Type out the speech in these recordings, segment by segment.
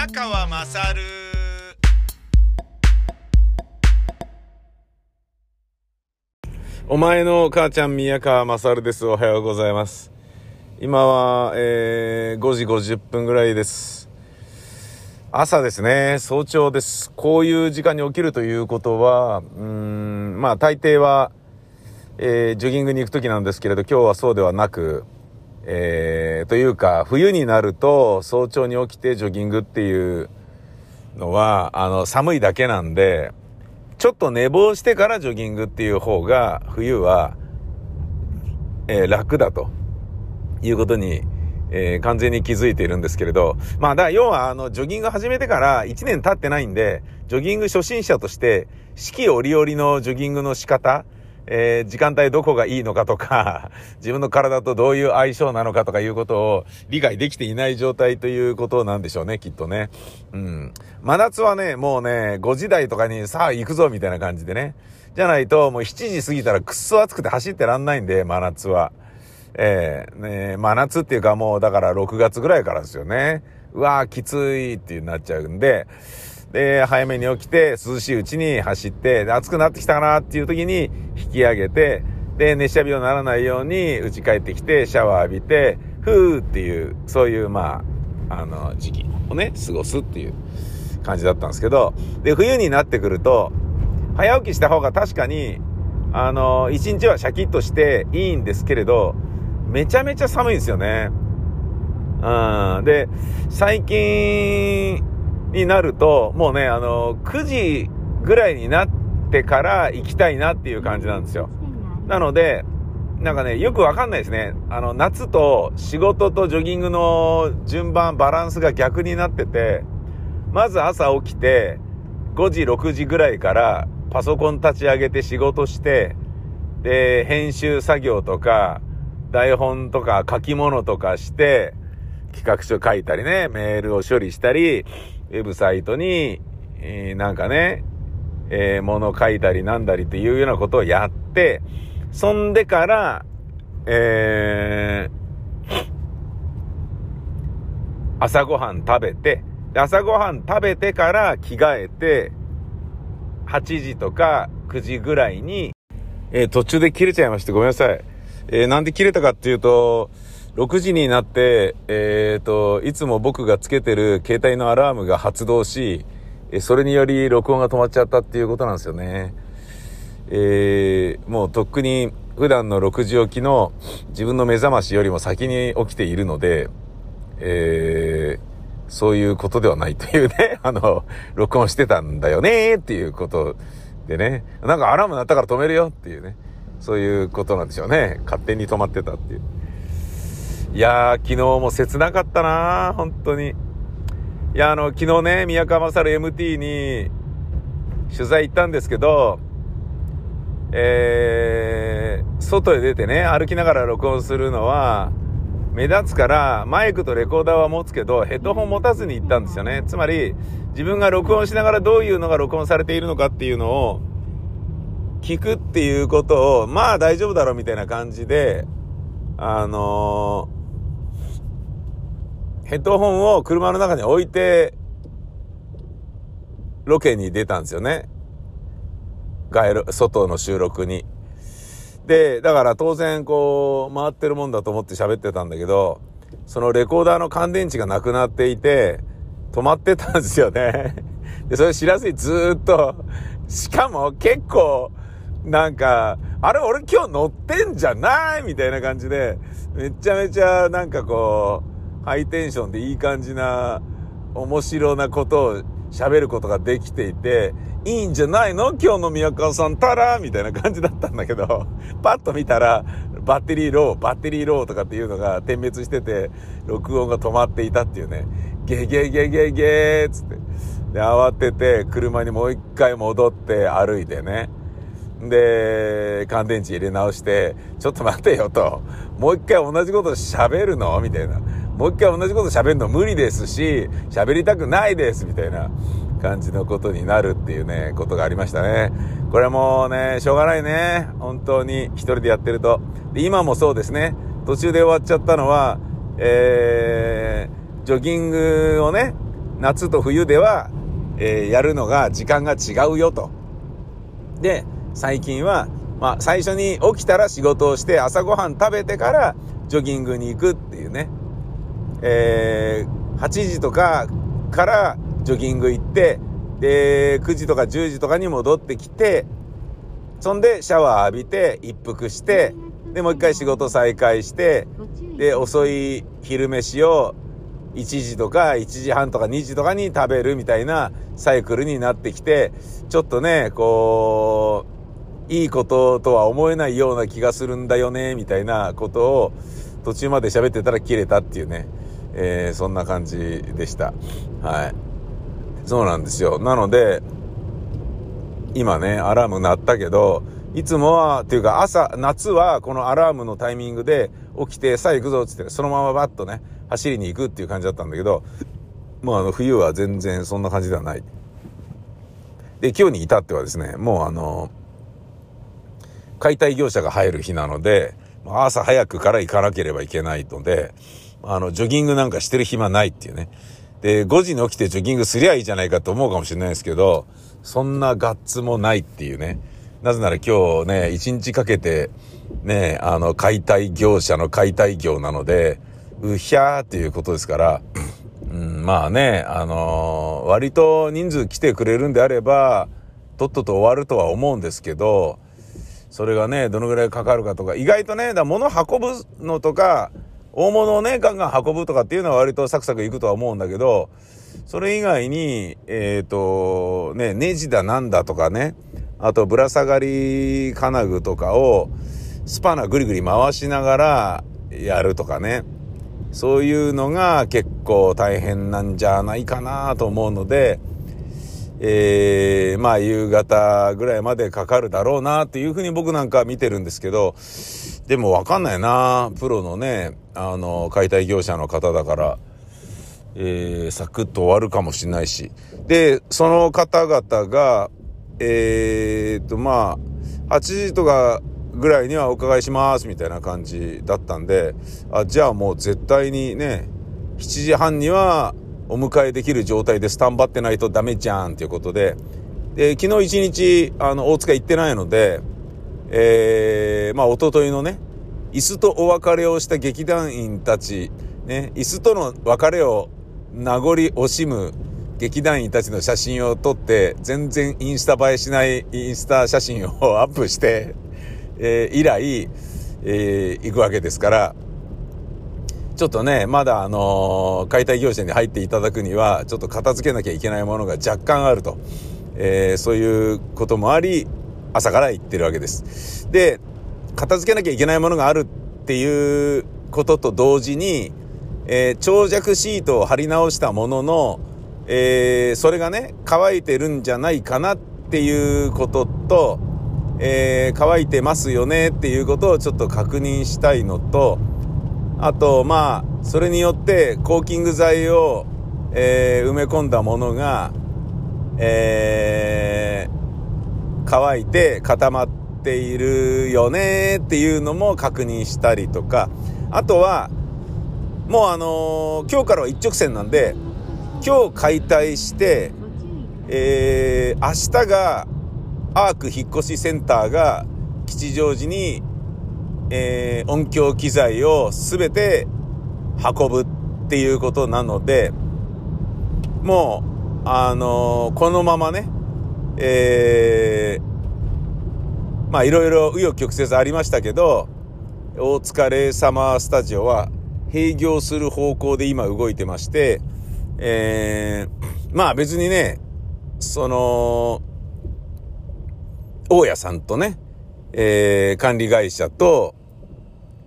宮川まさるお前の母ちゃん宮川まさるです。おはようございます。今は、えー、5時50分ぐらいです。朝ですね、早朝です。こういう時間に起きるということは、うん、まあ大抵は、えー、ジョギングに行く時なんですけれど、今日はそうではなく、えー、というか、冬になると早朝に起きてジョギングっていうのは、あの、寒いだけなんで、ちょっと寝坊してからジョギングっていう方が、冬は、えー楽だと。いうことに、えー完全に気づいているんですけれど、まあ、だ要は、あの、ジョギング始めてから1年経ってないんで、ジョギング初心者として、四季折々のジョギングの仕方、えー時間帯どこがいいのかとか、自分の体とどういう相性なのかとかいうことを理解できていない状態ということなんでしょうね、きっとね。うん。真夏はね、もうね、5時台とかにさあ行くぞみたいな感じでね。じゃないと、もう7時過ぎたらくっそ暑くて走ってらんないんで、真夏は。ええね真夏っていうかもうだから6月ぐらいからですよね。うわーきついってなっちゃうんで、で、早めに起きて涼しいうちに走って、で暑くなってきたかなっていう時に引き上げて、で、熱射病にならないように家帰ってきてシャワー浴びて、ふーっていう、そういうまあ、あの、時期をね、過ごすっていう感じだったんですけど、で、冬になってくると、早起きした方が確かに、あの、一日はシャキッとしていいんですけれど、めちゃめちゃ寒いんですよね。うん。で、最近になると、もうね、あの、9時ぐらいになってから行きたいなっていう感じなんですよ。なので、なんかね、よくわかんないですね。あの、夏と仕事とジョギングの順番、バランスが逆になってて、まず朝起きて、5時、6時ぐらいからパソコン立ち上げて仕事して、で、編集作業とか、台本とか書き物とかして、企画書書いたりね、メールを処理したり、ウェブサイトに、えーなんかね、えー、物書いたりなんだりっていうようなことをやって、そんでから、えー、朝ごはん食べて、朝ごはん食べてから着替えて、8時とか9時ぐらいに、えー途中で切れちゃいましてごめんなさい。えーなんで切れたかっていうと、6時になって、えっ、と、いつも僕がつけてる携帯のアラームが発動し、それにより録音が止まっちゃったっていうことなんですよね。えーもうとっくに普段の6時起きの自分の目覚ましよりも先に起きているので、えーそういうことではないというね、あの、録音してたんだよねっていうことでね、なんかアラーム鳴ったから止めるよっていうね、そういうことなんでしょうね。勝手に止まってたっていう。いやー、昨日も切なかったなー本当に。いや、あの、昨日ね、宮川勝 MT に取材行ったんですけど、えー、外へ出てね、歩きながら録音するのは、目立つから、マイクとレコーダーは持つけど、ヘッドホン持たずに行ったんですよね。つまり、自分が録音しながらどういうのが録音されているのかっていうのを、聞くっていうことを、まあ大丈夫だろうみたいな感じで、あのーヘッドホンを車の中に置いて、ロケに出たんですよね。外路、外の収録に。で、だから当然こう、回ってるもんだと思って喋ってたんだけど、そのレコーダーの乾電池がなくなっていて、止まってたんですよね。で、それ知らずにずっと、しかも結構、なんか、あれ俺今日乗ってんじゃないみたいな感じで、めちゃめちゃなんかこう、ハイテンションでいい感じな、面白なことを喋ることができていて、いいんじゃないの？今日の宮川さんたらみたいな感じだったんだけど、パッと見たら、バッテリーロー、バッテリーローとかっていうのが点滅してて、録音が止まっていたっていうね、ゲゲゲゲゲーっつって。で、慌てて車にもう一回戻って歩いてね。で、乾電池入れ直して、ちょっと待てよと。もう一回同じこと喋るの？みたいな。もう一回同じこと喋るの無理ですし、喋りたくないです、みたいな感じのことになるっていうね、ことがありましたね。これもうね、しょうがないね。本当に一人でやってると。で、今もそうですね。途中で終わっちゃったのは、えー、ジョギングをね、夏と冬では、えー、やるのが時間が違うよと。で、最近は、まあ、最初に起きたら仕事をして朝ごはん食べてからジョギングに行くっていうね。えー、8時とかからジョギング行って、で、9時とか10時とかに戻ってきて、そんでシャワー浴びて一服して、で、もう一回仕事再開して、で、遅い昼飯を1時とか1時半とか2時とかに食べるみたいなサイクルになってきて、ちょっとね、こう、いいこととは思えないような気がするんだよね、みたいなことを途中まで喋ってたら切れたっていうね、えー、そんな感じでした。はい。そうなんですよ。なので、今ね、アラーム鳴ったけど、いつもは、っていうか朝、夏はこのアラームのタイミングで起きて、さあ行くぞっつって、そのままバッとね、走りに行くっていう感じだったんだけど、もうあの冬は全然そんな感じではない。で、今日に至ってはですね、もうあの、解体業者が入る日なので、朝早くから行かなければいけないので、あの、ジョギングなんかしてる暇ないっていうね。で、5時に起きてジョギングすりゃいいじゃないかと思うかもしれないですけど、そんなガッツもないっていうね。なぜなら今日ね、1日かけて、ね、あの、解体業者の解体業なので、うひゃーっていうことですから、うん、まあね、あのー、割と人数来てくれるんであれば、とっとと終わるとは思うんですけど、それがね、どのぐらいかかるかとか、意外とね、だ物運ぶのとか、大物をね、ガンガン運ぶとかっていうのは割とサクサクいくとは思うんだけど、それ以外に、えっ、ー、と、ね、ネジだなんだとかね、あとぶら下がり金具とかを、スパナぐりぐり回しながらやるとかね。そういうのが結構大変なんじゃないかなと思うので、えー、まあ夕方ぐらいまでかかるだろうなっていうふうに僕なんか見てるんですけど、でもわかんないなプロのね、あの、解体業者の方だから、えー、サクッと終わるかもしれないし。で、その方々が、えー、っと、まあ、8時とかぐらいにはお伺いしますみたいな感じだったんで、あ、じゃあもう絶対にね、7時半にはお迎えできる状態でスタンバってないとダメじゃんっていうことで、で、昨日一日、あの、大塚行ってないので、えー、まあ、おとといのね、椅子とお別れをした劇団員たち、ね、椅子との別れを名残惜しむ劇団員たちの写真を撮って、全然インスタ映えしないインスタ写真をアップして、えー、以来、えー、行くわけですから、ちょっとね、まだあのー、解体業者に入っていただくには、ちょっと片付けなきゃいけないものが若干あると。えー、そういうこともあり、朝から行ってるわけです。で、片付けなきゃいけないものがあるっていうことと同時に、えー、長尺シートを貼り直したものの、えー、それがね、乾いてるんじゃないかなっていうことと、えー、乾いてますよねっていうことをちょっと確認したいのと、あと、まあ、それによってコーキング剤を、えー、埋め込んだものが、えー、乾いて固まっているよねっていうのも確認したりとか、あとは、もうあのー、今日からは一直線なんで、今日解体して、えー、明日がアーク引っ越しセンターが吉祥寺に、えー、音響機材を全て運ぶっていうことなので、もう、あのー、このままね、えー、まあいろいろ紆余曲折ありましたけど、大塚レイサマースタジオは閉業する方向で今動いてまして、えー、まあ別にね、その、大家さんとね、えー、管理会社と、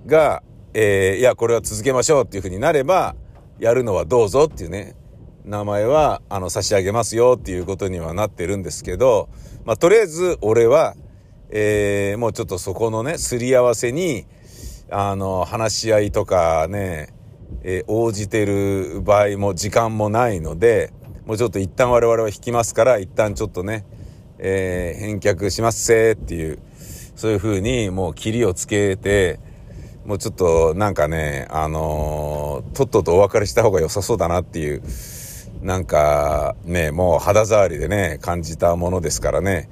が、えー、いや、これは続けましょうっていうふうになれば、やるのはどうぞっていうね、名前は、あの、差し上げますよっていうことにはなってるんですけど、まあ、とりあえず、俺は、えー、もうちょっとそこのね、すり合わせに、あの、話し合いとかね、えー、応じてる場合も時間もないので、もうちょっと一旦我々は引きますから、一旦ちょっとね、えー、返却しますせーっていう、そういう風にもう切りをつけて、もうちょっとなんかね、あのー、とっととお別れした方が良さそうだなっていう、なんかね、もう肌触りでね、感じたものですからね、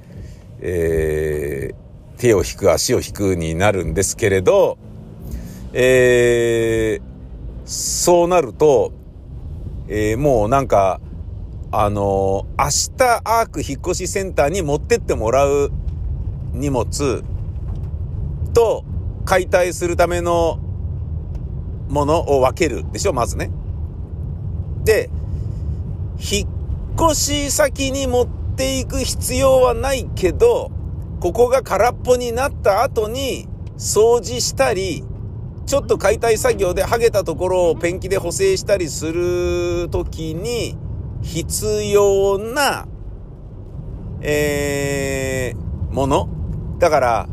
えー、手を引く足を引くになるんですけれど、えー、そうなると、えー、もうなんか、あのー、明日アーク引っ越しセンターに持ってってもらう荷物と解体するためのものを分けるでしょ、まずね。で、引っ越し先に持っていく必要はないけど、ここが空っぽになった後に掃除したり、ちょっと解体作業で剥げたところをペンキで補正したりするときに必要な、えー、もの？だから、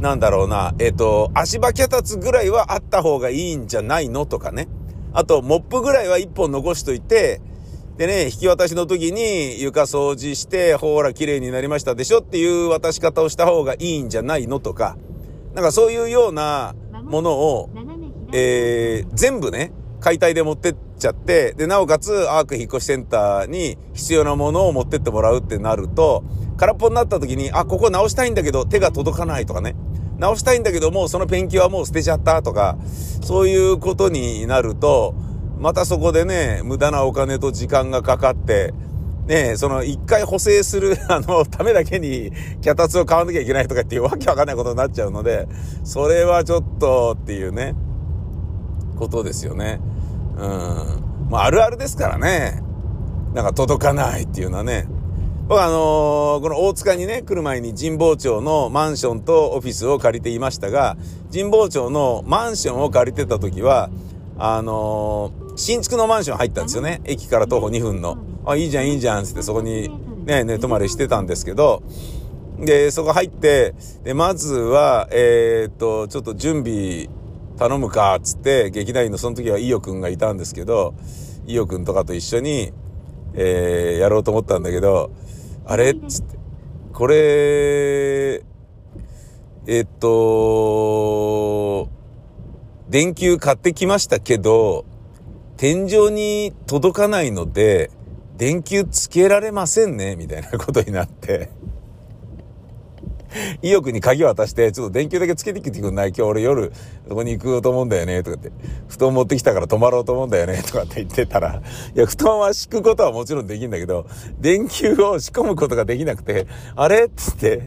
なんだろうな、えっ、ー、と、足場脚立ぐらいはあった方がいいんじゃないの？とかね。あと、モップぐらいは一本残しといて、でね、引き渡しの時に床掃除して、ほら、綺麗になりましたでしょっていう渡し方をした方がいいんじゃないのとか、なんかそういうようなものを、えー、全部ね、解体で持ってっちゃって、で、なおかつアーク引っ越しセンターに必要なものを持ってってもらうってなると、空っぽになった時に、あ、ここ直したいんだけど手が届かないとかね。直したいんだけども、そのペンキはもう捨てちゃったとか、そういうことになると、またそこでね、無駄なお金と時間がかかって、ねその一回補正する、あの、ためだけに脚立を買わなきゃいけないとかっていうわけわかんないことになっちゃうので、それはちょっとっていうね、ことですよね。うん。まあ、あるあるですからね。なんか届かないっていうのはね。僕あのー、この大塚にね、来る前に神保町のマンションとオフィスを借りていましたが、神保町のマンションを借りてた時は、あのー、新築のマンション入ったんですよね。駅から徒歩2分の。あ、いいじゃん、いいじゃん、つってそこにね、寝泊まりしてたんですけど、で、そこ入って、で、まずは、えー、っと、ちょっと準備頼むか、つって、劇団員のその時は伊代くんがいたんですけど、伊代くんとかと一緒に、えー、やろうと思ったんだけど、あれ？っつって。これ、えっと、電球買ってきましたけど、天井に届かないので、電球つけられませんね、みたいなことになって。意欲に鍵渡して、ちょっと電球だけつけてきてくんない？今日俺夜、そこに行くと思うんだよね、とかって。布団持ってきたから泊まろうと思うんだよね、とかって言ってたら、いや、布団は敷くことはもちろんできんだけど、電球を仕込むことができなくて、あれ？っつって、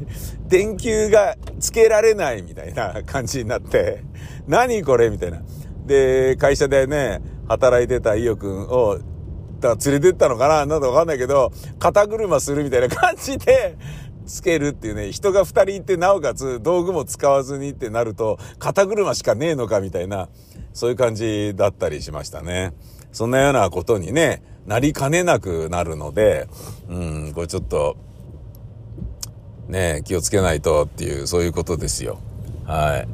電球がつけられないみたいな感じになって、何これ？みたいな。で、会社でね、働いてた伊代くんを、だ連れてったのかななんだわかんないけど、肩車するみたいな感じで、つけるっていうね、人が二人いて、なおかつ道具も使わずにってなると、肩車しかねえのかみたいな、そういう感じだったりしましたね。そんなようなことにね、なりかねなくなるので、うん、これちょっと、ね、気をつけないとっていう、そういうことですよ。はい。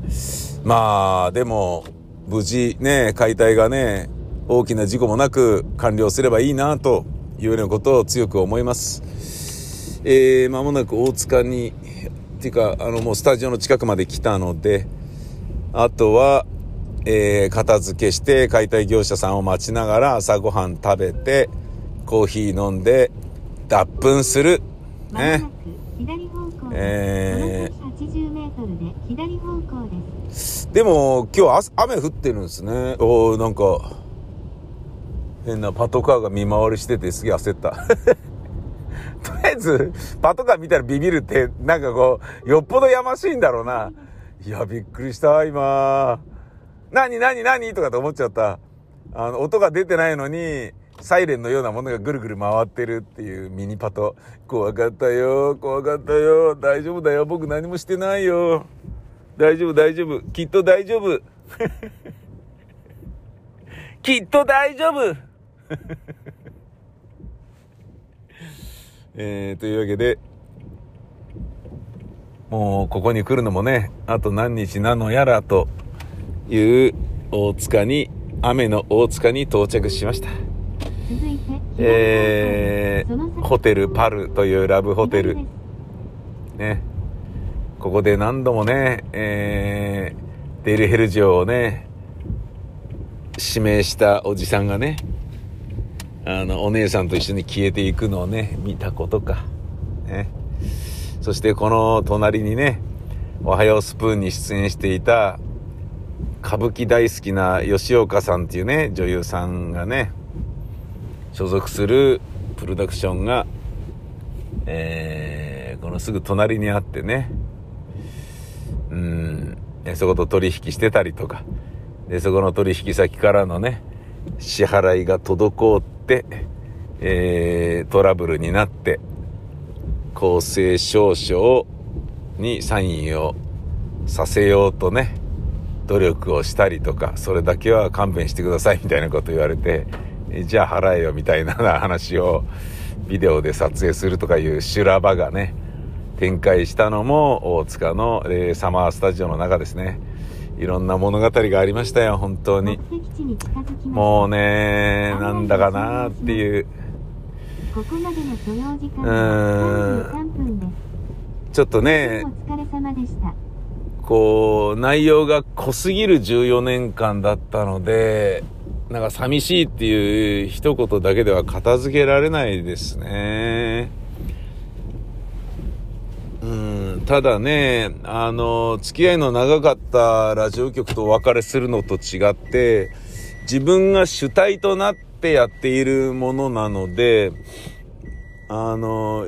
まあ、でも、無事ね、解体がね、大きな事故もなく完了すればいいなというようなことを強く思います。えー、間もなく大塚に、っていうか、あの、もうスタジオの近くまで来たので、あとは、えー、片付けして解体業者さんを待ちながら朝ごはん食べて、コーヒー飲んで、脱粉する。ね。えー、でも今日雨降ってるんですね。おおなんか変なパトカーが見回りしててすげえ焦った。とりあえず、パトカー見たらビビるって、なんかこう、よっぽどやましいんだろうな。いや、びっくりした、今。何、何、何？とかと思っちゃった。あの、音が出てないのに、サイレンのようなものがぐるぐる回ってるっていうミニパト。怖かったよ、怖かったよ。大丈夫だよ、僕何もしてないよ。大丈夫、大丈夫。きっと大丈夫。きっと大丈夫 えー、というわけで、もうここに来るのもね、あと何日なのやらという大塚に、雨の大塚に到着しました。えー、ホテルパルというラブホテル。ね。ここで何度もね、えー、デルヘル城をね、指名したおじさんがね、あの、お姉さんと一緒に消えていくのをね、見たことか。ね。そしてこの隣にね、おはようスプーンに出演していた、歌舞伎大好きな吉岡さんっていうね、女優さんがね、所属するプロダクションが、えー、このすぐ隣にあってね、うん、そこと取引してたりとか、で、そこの取引先からのね、支払いが滞って、えー、トラブルになって、公正証書にサインをさせようとね、努力をしたりとか、それだけは勘弁してくださいみたいなこと言われて、じゃあ払えよみたいな話をビデオで撮影するとかいう修羅場がね、展開したのも大塚の、えー、サマースタジオの中ですね。いろんな物語がありましたよ、本当に。もうね、なんだかなっていう。うん。ちょっとね、こう、内容が濃すぎる14年間だったので、なんか寂しいっていう一言だけでは片付けられないですね。うん、ただね、あの、付き合いの長かったラジオ局とお別れするのと違って、自分が主体となってやっているものなので、あの、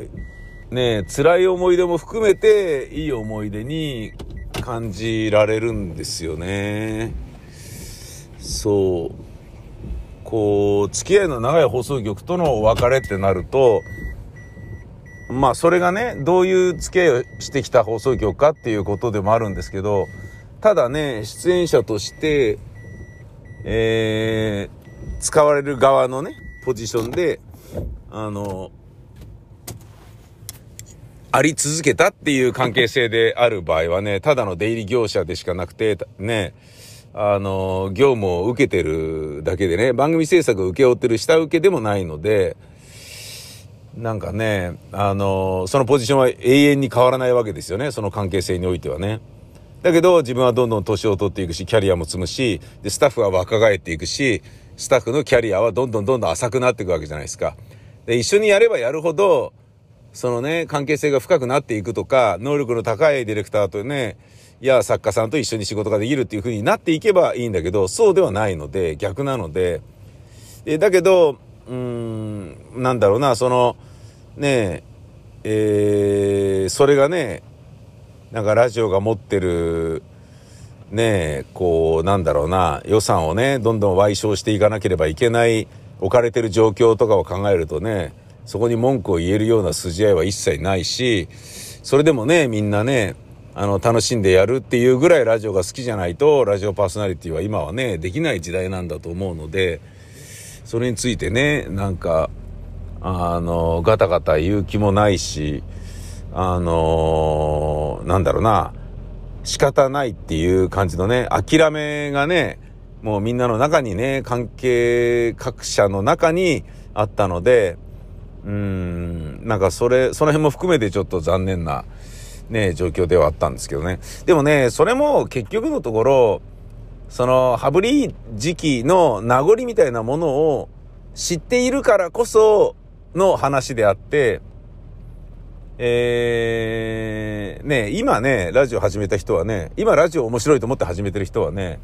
ね、辛い思い出も含めて、いい思い出に感じられるんですよね。そう。こう、付き合いの長い放送局とのお別れってなると、まあそれがね、どういう付き合いをしてきた放送局かっていうことでもあるんですけど、ただね、出演者として、えー、使われる側のね、ポジションで、あの、あり続けたっていう関係性である場合はね、ただの出入り業者でしかなくて、ね、あの、業務を受けてるだけでね、番組制作を請け負ってる下請けでもないので、なんかね、あの、そのポジションは永遠に変わらないわけですよね。その関係性においてはね。だけど、自分はどんどん年を取っていくし、キャリアも積むし、で、スタッフは若返っていくし、スタッフのキャリアはどんどんどんどん浅くなっていくわけじゃないですか。で、一緒にやればやるほど、そのね、関係性が深くなっていくとか、能力の高いディレクターとね、いや、作家さんと一緒に仕事ができるっていう風になっていけばいいんだけど、そうではないので、逆なので、でだけど、うん、なんだろうな、その、ねえ、えー、それがね、なんかラジオが持ってる、ねえこう、なんだろうな、予算をね、どんどん賠償していかなければいけない、置かれてる状況とかを考えるとね、そこに文句を言えるような筋合いは一切ないし、それでもね、みんなね、あの、楽しんでやるっていうぐらいラジオが好きじゃないと、ラジオパーソナリティは今はね、できない時代なんだと思うので、それについてね、なんか、あの、ガタガタ言う気もないし、あの、なんだろうな、仕方ないっていう感じのね、諦めがね、もうみんなの中にね、関係各社の中にあったので、うん、なんかそれ、その辺も含めてちょっと残念な、ね、状況ではあったんですけどね。でもね、それも結局のところ、その、羽振り時期の名残みたいなものを知っているからこその話であって、えー、ね、今ね、ラジオ始めた人はね、今ラジオ面白いと思って始めてる人はね、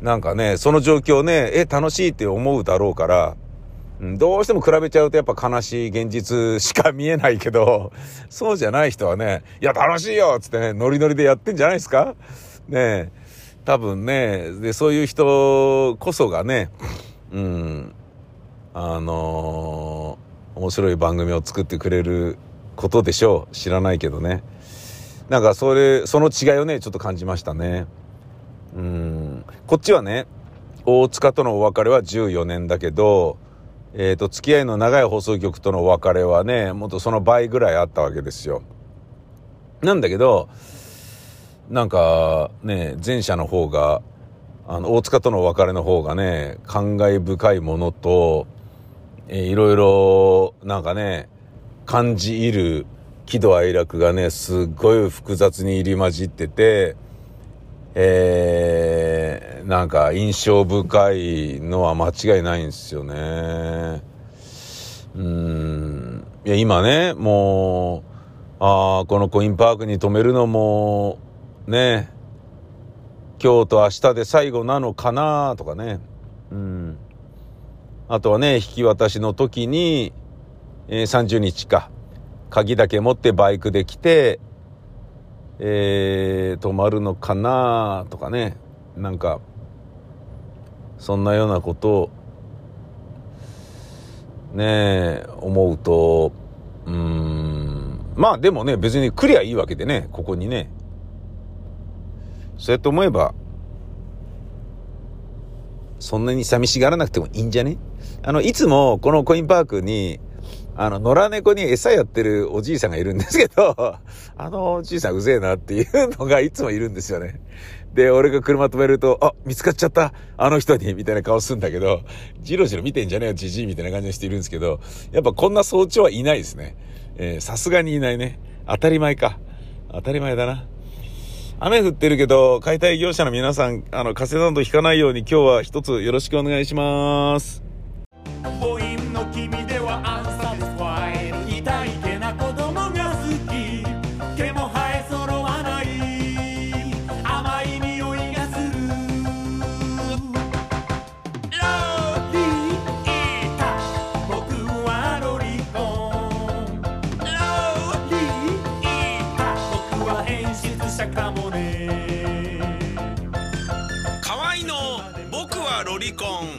なんかね、その状況ね、え、楽しいって思うだろうから、どうしても比べちゃうとやっぱ悲しい現実しか見えないけど、そうじゃない人はね、いや楽しいよつってね、ノリノリでやってんじゃないですか？ね多分ね、で、そういう人こそがね、うん、あのー、面白い番組を作ってくれることでしょう。知らないけどね。なんかそれ、その違いをね、ちょっと感じましたね。うん、こっちはね、大塚とのお別れは14年だけど、えっ、ー、と、付き合いの長い放送局とのお別れはね、もっとその倍ぐらいあったわけですよ。なんだけど、なんかね、前者の方が、あの、大塚とのお別れの方がね、感慨深いものと、えー、いろいろ、なんかね、感じ入る喜怒哀楽がね、すっごい複雑に入り混じってて、えー、なんか印象深いのは間違いないんですよね。うん。いや、今ね、もう、ああ、このコインパークに泊めるのも、ね、今日と明日で最後なのかなとかね。うん。あとはね、引き渡しの時に、えー、30日か。鍵だけ持ってバイクで来て、えー、泊まるのかなとかね。なんか、そんなようなことを、ねえ、思うと、うん、まあでもね、別に来りゃいいわけでね、ここにね。そうやって思えば、そんなに寂しがらなくてもいいんじゃね？あの、いつもこのコインパークに、あの、野良猫に餌やってるおじいさんがいるんですけど、あのおじいさんうぜえなっていうのがいつもいるんですよね。で、俺が車止めると、あ、見つかっちゃった、あの人に、みたいな顔するんだけど、じろじろ見てんじゃねえよ、じじい、みたいな感じの人いるんですけど、やっぱこんな早朝はいないですね。え、さすがにいないね。当たり前か。当たり前だな。雨降ってるけど、解体業者の皆さん、あの、風邪など引かないように今日は一つよろしくお願いします。母音の君ではアンサティスファイ痛いけな子供が好き毛も生え揃わない甘い匂いがするロリータ僕はロリコン。ロリータ僕は演出者かもね河合の。僕はロリコン。